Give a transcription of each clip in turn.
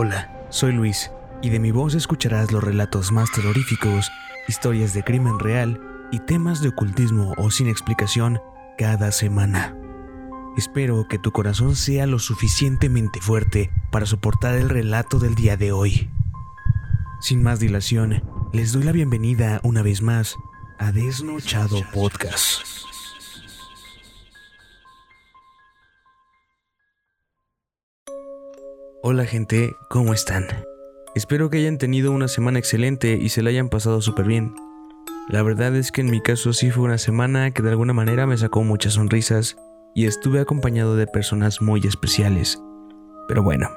Hola, soy Luis, y de mi voz escucharás los relatos más terroríficos, historias de crimen real y temas de ocultismo o sin explicación cada semana. Espero que tu corazón sea lo suficientemente fuerte para soportar el relato del día de hoy. Sin más dilación, les doy la bienvenida una vez más a Desnochado Podcast. Hola gente, ¿cómo están? Espero que hayan tenido una semana excelente y se la hayan pasado súper bien. La verdad es que en mi caso sí fue una semana que de alguna manera me sacó muchas sonrisas y estuve acompañado de personas muy especiales. Pero bueno,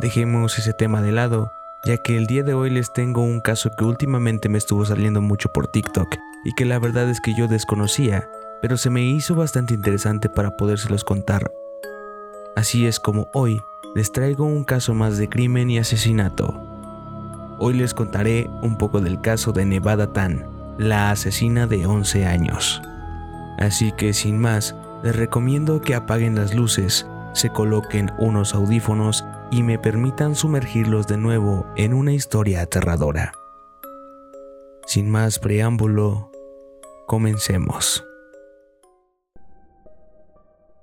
dejemos ese tema de lado, ya que el día de hoy les tengo un caso que últimamente me estuvo saliendo mucho por TikTok y que la verdad es que yo desconocía, pero se me hizo bastante interesante para podérselos contar. Así es como hoy les traigo un caso más de crimen y asesinato. Hoy les contaré un poco del caso de Nevada Tan, la asesina de 11 años. Así que sin más, les recomiendo que apaguen las luces, se coloquen unos audífonos y me permitan sumergirlos de nuevo en una historia aterradora. Sin más preámbulo, comencemos.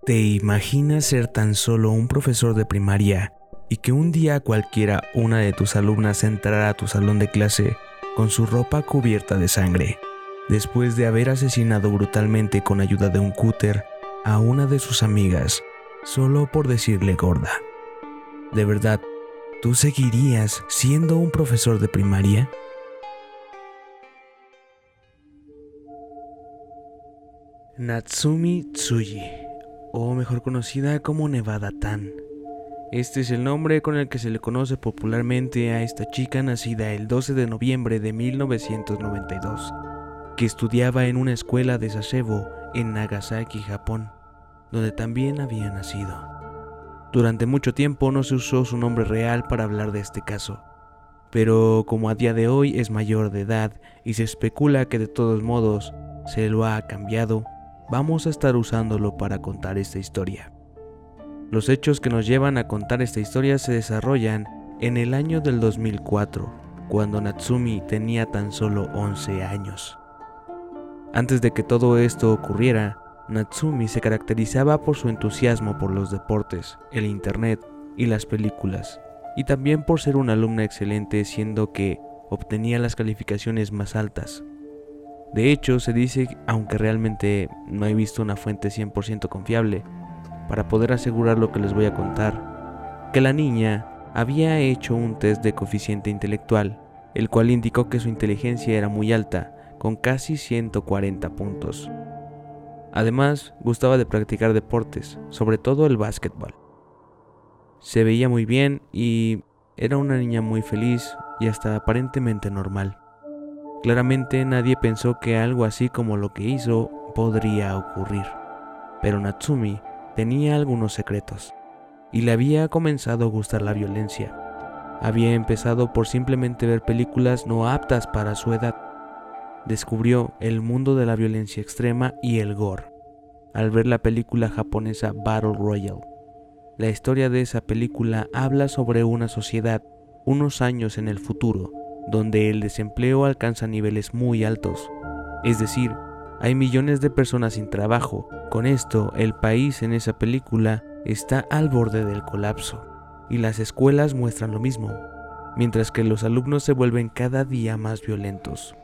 ¿Te imaginas ser tan solo un profesor de primaria y que un día cualquiera una de tus alumnas entrara a tu salón de clase con su ropa cubierta de sangre, después de haber asesinado brutalmente con ayuda de un cúter a una de sus amigas, solo por decirle gorda. ¿De verdad, tú seguirías siendo un profesor de primaria? Natsumi Tsuji, o mejor conocida como Nevada Tan. Este es el nombre con el que se le conoce popularmente a esta chica nacida el 12 de noviembre de 1992, que estudiaba en una escuela de Sasebo en Nagasaki, Japón, donde también había nacido. Durante mucho tiempo no se usó su nombre real para hablar de este caso, pero como a día de hoy es mayor de edad y se especula que de todos modos se lo ha cambiado, vamos a estar usándolo para contar esta historia. Los hechos que nos llevan a contar esta historia se desarrollan en el año del 2004, cuando Natsumi tenía tan solo 11 años. Antes de que todo esto ocurriera, Natsumi se caracterizaba por su entusiasmo por los deportes, el internet y las películas, y también por ser una alumna excelente siendo que obtenía las calificaciones más altas. De hecho, se dice, aunque realmente no he visto una fuente 100% confiable, para poder asegurar lo que les voy a contar, que la niña había hecho un test de coeficiente intelectual, el cual indicó que su inteligencia era muy alta, con casi 140 puntos. Además, gustaba de practicar deportes, sobre todo el básquetbol. Se veía muy bien y era una niña muy feliz y hasta aparentemente normal. Claramente nadie pensó que algo así como lo que hizo podría ocurrir, pero Natsumi tenía algunos secretos y le había comenzado a gustar la violencia. Había empezado por simplemente ver películas no aptas para su edad. Descubrió el mundo de la violencia extrema y el gore al ver la película japonesa Battle Royale. La historia de esa película habla sobre una sociedad unos años en el futuro, donde el desempleo alcanza niveles muy altos, es decir, hay millones de personas sin trabajo. Con esto, el país en esa película está al borde del colapso. Y las escuelas muestran lo mismo, mientras que los alumnos se vuelven cada día más violentos.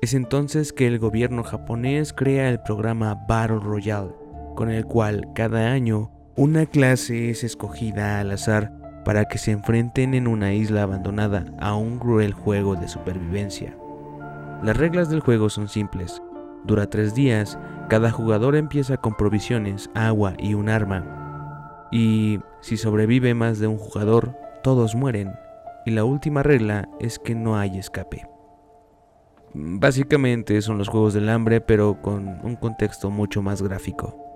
Es entonces que el gobierno japonés crea el programa Battle Royale, con el cual cada año una clase es escogida al azar para que se enfrenten en una isla abandonada a un cruel juego de supervivencia. Las reglas del juego son simples. Dura tres días, cada jugador empieza con provisiones, agua y un arma. Y si sobrevive más de un jugador, todos mueren. Y la última regla es que no hay escape. Básicamente son los Juegos del Hambre, pero con un contexto mucho más gráfico.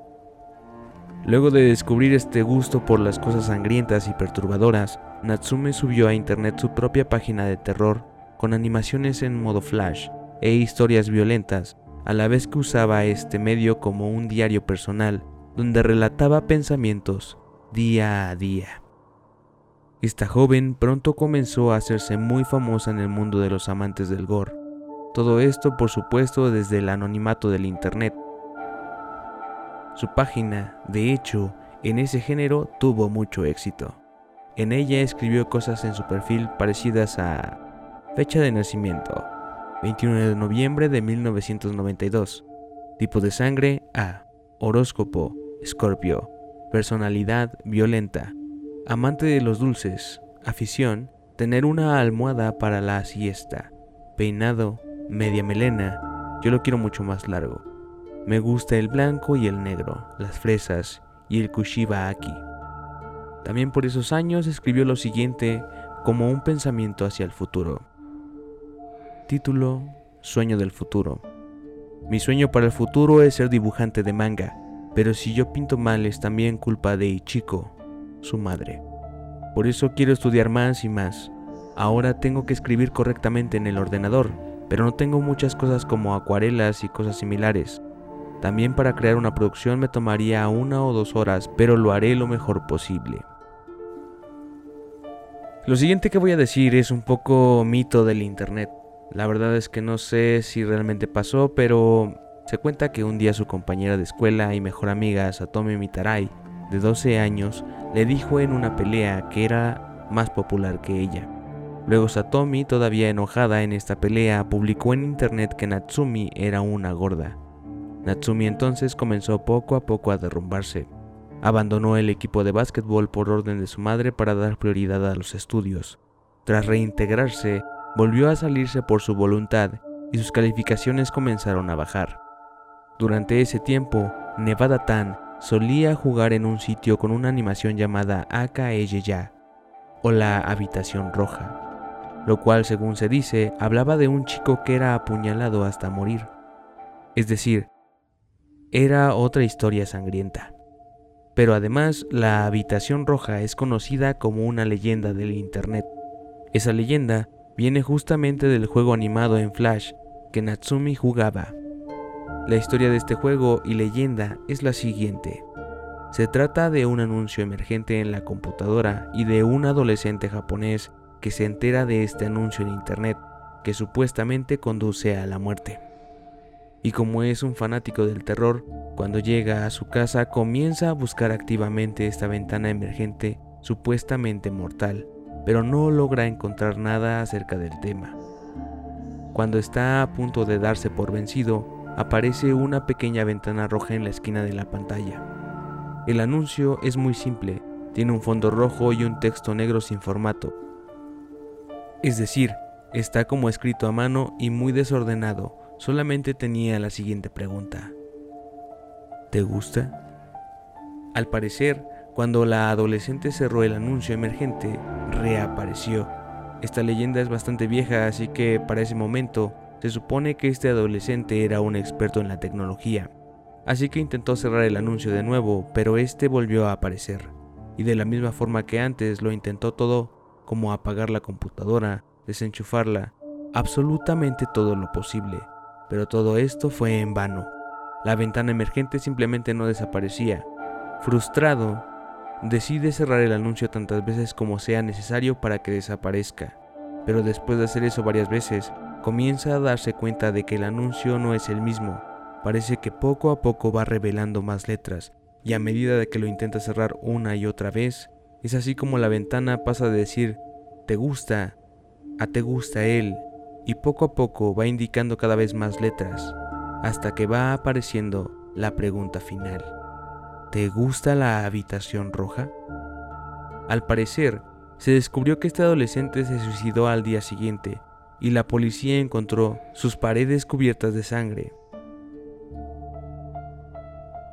Luego de descubrir este gusto por las cosas sangrientas y perturbadoras, Natsume subió a internet su propia página de terror con animaciones en modo flash e historias violentas, a la vez que usaba este medio como un diario personal donde relataba pensamientos día a día. Esta joven pronto comenzó a hacerse muy famosa en el mundo de los amantes del gore. Todo esto, por supuesto, desde el anonimato del Internet. Su página, de hecho, en ese género tuvo mucho éxito. En ella escribió cosas en su perfil parecidas a fecha de nacimiento, 21 de noviembre de 1992, tipo de sangre A, horóscopo, escorpio, personalidad violenta, amante de los dulces, afición, tener una almohada para la siesta, peinado, media melena, yo lo quiero mucho más largo. Me gusta el blanco y el negro, las fresas y el kushiba aki. También por esos años escribió lo siguiente como un pensamiento hacia el futuro. Título Sueño del futuro. Mi sueño para el futuro es ser dibujante de manga, pero si yo pinto mal es también culpa de Ichiko, su madre. Por eso quiero estudiar más y más. Ahora tengo que escribir correctamente en el ordenador, pero no tengo muchas cosas como acuarelas y cosas similares. También para crear una producción me tomaría una o dos horas, pero lo haré lo mejor posible. Lo siguiente que voy a decir es un poco mito del Internet. La verdad es que no sé si realmente pasó, pero se cuenta que un día su compañera de escuela y mejor amiga Satomi Mitarai, de 12 años, le dijo en una pelea que era más popular que ella. Luego Satomi, todavía enojada en esta pelea, publicó en internet que Natsumi era una gorda. Natsumi entonces comenzó poco a poco a derrumbarse. Abandonó el equipo de básquetbol por orden de su madre para dar prioridad a los estudios. Tras reintegrarse, volvió a salirse por su voluntad y sus calificaciones comenzaron a bajar. Durante ese tiempo, Nevada Tan solía jugar en un sitio con una animación llamada Akaeyeya o la habitación roja, lo cual según se dice hablaba de un chico que era apuñalado hasta morir. Es decir, era otra historia sangrienta. Pero además, la habitación roja es conocida como una leyenda del Internet. Esa leyenda viene justamente del juego animado en Flash que Natsumi jugaba. La historia de este juego y leyenda es la siguiente. Se trata de un anuncio emergente en la computadora y de un adolescente japonés que se entera de este anuncio en Internet que supuestamente conduce a la muerte y como es un fanático del terror, cuando llega a su casa comienza a buscar activamente esta ventana emergente supuestamente mortal, pero no logra encontrar nada acerca del tema. Cuando está a punto de darse por vencido, aparece una pequeña ventana roja en la esquina de la pantalla. El anuncio es muy simple, tiene un fondo rojo y un texto negro sin formato. Es decir, está como escrito a mano y muy desordenado, solamente tenía la siguiente pregunta. ¿Te gusta? Al parecer, cuando la adolescente cerró el anuncio emergente, reapareció. Esta leyenda es bastante vieja, así que para ese momento se supone que este adolescente era un experto en la tecnología. Así que intentó cerrar el anuncio de nuevo, pero este volvió a aparecer. Y de la misma forma que antes lo intentó todo, como apagar la computadora, desenchufarla, absolutamente todo lo posible pero todo esto fue en vano. La ventana emergente simplemente no desaparecía. Frustrado, decide cerrar el anuncio tantas veces como sea necesario para que desaparezca, pero después de hacer eso varias veces, comienza a darse cuenta de que el anuncio no es el mismo. Parece que poco a poco va revelando más letras, y a medida de que lo intenta cerrar una y otra vez, es así como la ventana pasa de decir, te gusta, a te gusta él, y poco a poco va indicando cada vez más letras, hasta que va apareciendo la pregunta final. ¿Te gusta la habitación roja? Al parecer, se descubrió que este adolescente se suicidó al día siguiente y la policía encontró sus paredes cubiertas de sangre.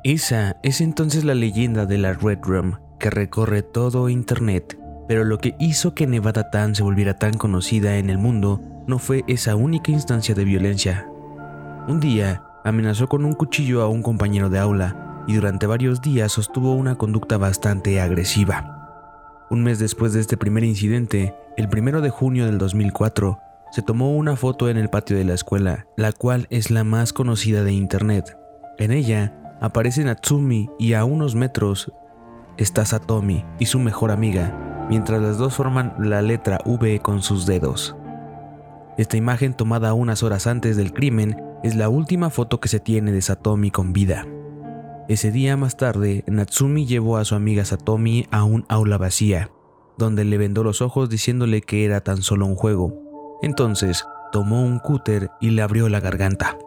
Esa es entonces la leyenda de la Red Room que recorre todo Internet, pero lo que hizo que Nevada Tan se volviera tan conocida en el mundo no fue esa única instancia de violencia. Un día, amenazó con un cuchillo a un compañero de aula y durante varios días sostuvo una conducta bastante agresiva. Un mes después de este primer incidente, el primero de junio del 2004, se tomó una foto en el patio de la escuela, la cual es la más conocida de internet. En ella aparece Natsumi y a unos metros está Satomi y su mejor amiga, mientras las dos forman la letra V con sus dedos. Esta imagen tomada unas horas antes del crimen es la última foto que se tiene de Satomi con vida. Ese día más tarde, Natsumi llevó a su amiga Satomi a un aula vacía, donde le vendó los ojos diciéndole que era tan solo un juego. Entonces, tomó un cúter y le abrió la garganta.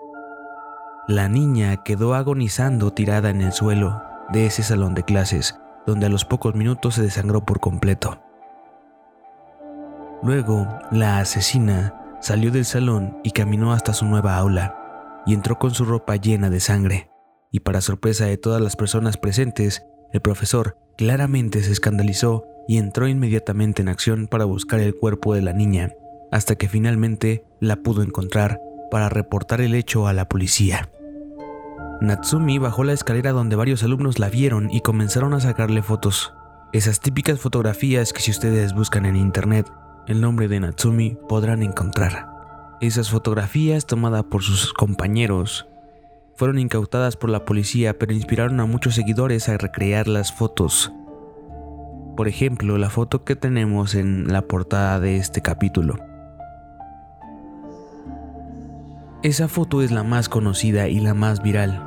La niña quedó agonizando tirada en el suelo de ese salón de clases, donde a los pocos minutos se desangró por completo. Luego, la asesina salió del salón y caminó hasta su nueva aula, y entró con su ropa llena de sangre. Y para sorpresa de todas las personas presentes, el profesor claramente se escandalizó y entró inmediatamente en acción para buscar el cuerpo de la niña, hasta que finalmente la pudo encontrar para reportar el hecho a la policía. Natsumi bajó la escalera donde varios alumnos la vieron y comenzaron a sacarle fotos. Esas típicas fotografías que si ustedes buscan en internet el nombre de Natsumi podrán encontrar. Esas fotografías tomadas por sus compañeros fueron incautadas por la policía pero inspiraron a muchos seguidores a recrear las fotos. Por ejemplo, la foto que tenemos en la portada de este capítulo. Esa foto es la más conocida y la más viral.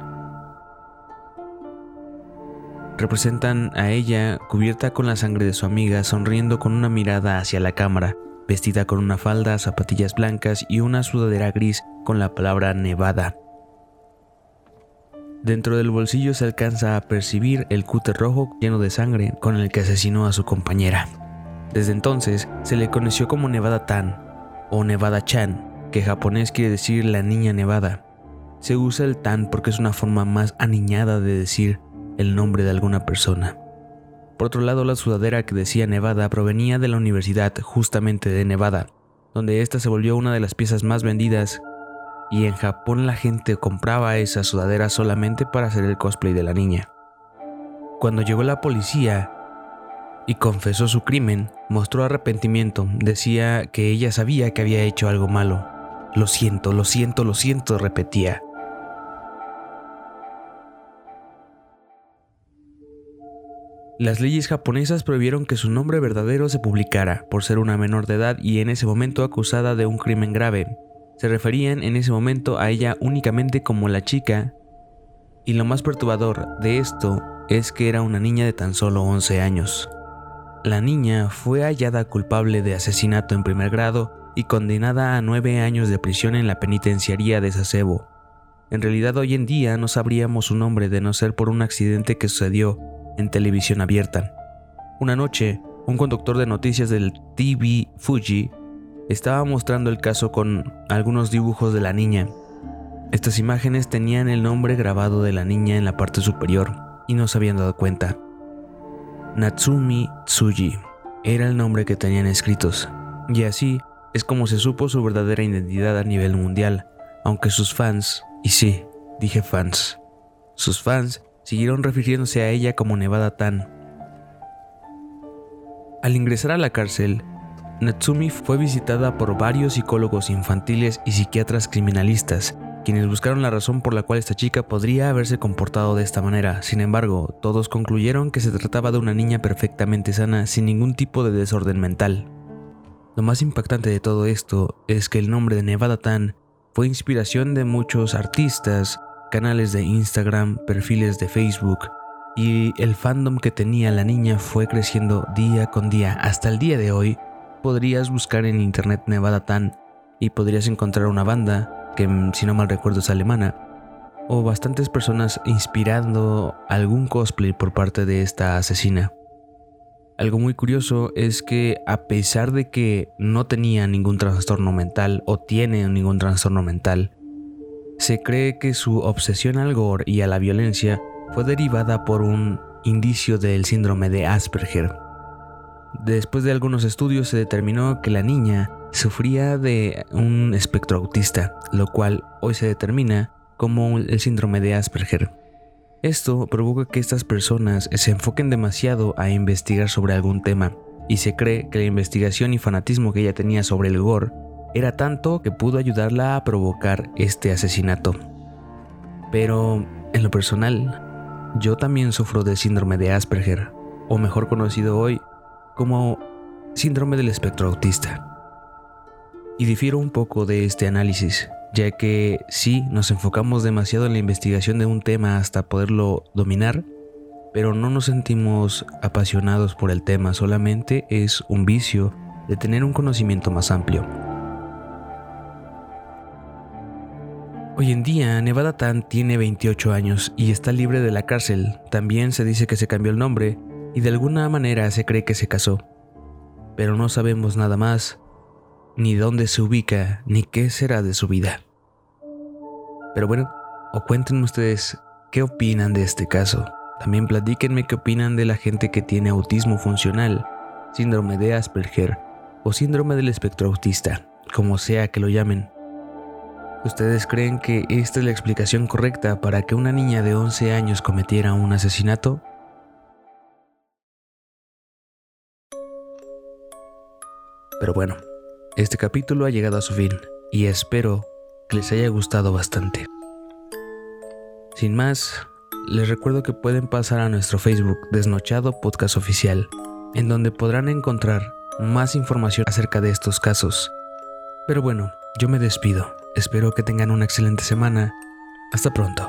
Representan a ella cubierta con la sangre de su amiga, sonriendo con una mirada hacia la cámara, vestida con una falda, zapatillas blancas y una sudadera gris con la palabra Nevada. Dentro del bolsillo se alcanza a percibir el cúter rojo lleno de sangre con el que asesinó a su compañera. Desde entonces se le conoció como Nevada Tan o Nevada Chan que japonés quiere decir la niña nevada. Se usa el tan porque es una forma más aniñada de decir el nombre de alguna persona. Por otro lado, la sudadera que decía Nevada provenía de la Universidad justamente de Nevada, donde esta se volvió una de las piezas más vendidas y en Japón la gente compraba esa sudadera solamente para hacer el cosplay de la niña. Cuando llegó la policía y confesó su crimen, mostró arrepentimiento, decía que ella sabía que había hecho algo malo, lo siento, lo siento, lo siento, repetía. Las leyes japonesas prohibieron que su nombre verdadero se publicara por ser una menor de edad y en ese momento acusada de un crimen grave. Se referían en ese momento a ella únicamente como la chica y lo más perturbador de esto es que era una niña de tan solo 11 años. La niña fue hallada culpable de asesinato en primer grado y condenada a nueve años de prisión en la penitenciaría de Sasebo. En realidad hoy en día no sabríamos su nombre de no ser por un accidente que sucedió en televisión abierta. Una noche, un conductor de noticias del TV Fuji estaba mostrando el caso con algunos dibujos de la niña. Estas imágenes tenían el nombre grabado de la niña en la parte superior y no se habían dado cuenta. Natsumi Tsuji era el nombre que tenían escritos, y así es como se supo su verdadera identidad a nivel mundial, aunque sus fans, y sí, dije fans, sus fans siguieron refiriéndose a ella como Nevada Tan. Al ingresar a la cárcel, Natsumi fue visitada por varios psicólogos infantiles y psiquiatras criminalistas, quienes buscaron la razón por la cual esta chica podría haberse comportado de esta manera. Sin embargo, todos concluyeron que se trataba de una niña perfectamente sana sin ningún tipo de desorden mental. Lo más impactante de todo esto es que el nombre de Nevada Tan fue inspiración de muchos artistas, canales de Instagram, perfiles de Facebook, y el fandom que tenía la niña fue creciendo día con día. Hasta el día de hoy, podrías buscar en internet Nevada Tan y podrías encontrar una banda, que si no mal recuerdo es alemana, o bastantes personas inspirando algún cosplay por parte de esta asesina. Algo muy curioso es que a pesar de que no tenía ningún trastorno mental o tiene ningún trastorno mental, se cree que su obsesión al gore y a la violencia fue derivada por un indicio del síndrome de Asperger. Después de algunos estudios se determinó que la niña sufría de un espectro autista, lo cual hoy se determina como el síndrome de Asperger. Esto provoca que estas personas se enfoquen demasiado a investigar sobre algún tema, y se cree que la investigación y fanatismo que ella tenía sobre el gore era tanto que pudo ayudarla a provocar este asesinato. Pero, en lo personal, yo también sufro del síndrome de Asperger, o mejor conocido hoy como síndrome del espectro autista. Y difiero un poco de este análisis, ya que sí nos enfocamos demasiado en la investigación de un tema hasta poderlo dominar, pero no nos sentimos apasionados por el tema, solamente es un vicio de tener un conocimiento más amplio. Hoy en día, Nevada Tan tiene 28 años y está libre de la cárcel. También se dice que se cambió el nombre y de alguna manera se cree que se casó. Pero no sabemos nada más, ni dónde se ubica, ni qué será de su vida. Pero bueno, o cuéntenme ustedes qué opinan de este caso. También platíquenme qué opinan de la gente que tiene autismo funcional, síndrome de Asperger o síndrome del espectro autista, como sea que lo llamen. ¿Ustedes creen que esta es la explicación correcta para que una niña de 11 años cometiera un asesinato? Pero bueno, este capítulo ha llegado a su fin y espero que les haya gustado bastante. Sin más, les recuerdo que pueden pasar a nuestro Facebook Desnochado Podcast Oficial, en donde podrán encontrar más información acerca de estos casos. Pero bueno, yo me despido. Espero que tengan una excelente semana. Hasta pronto.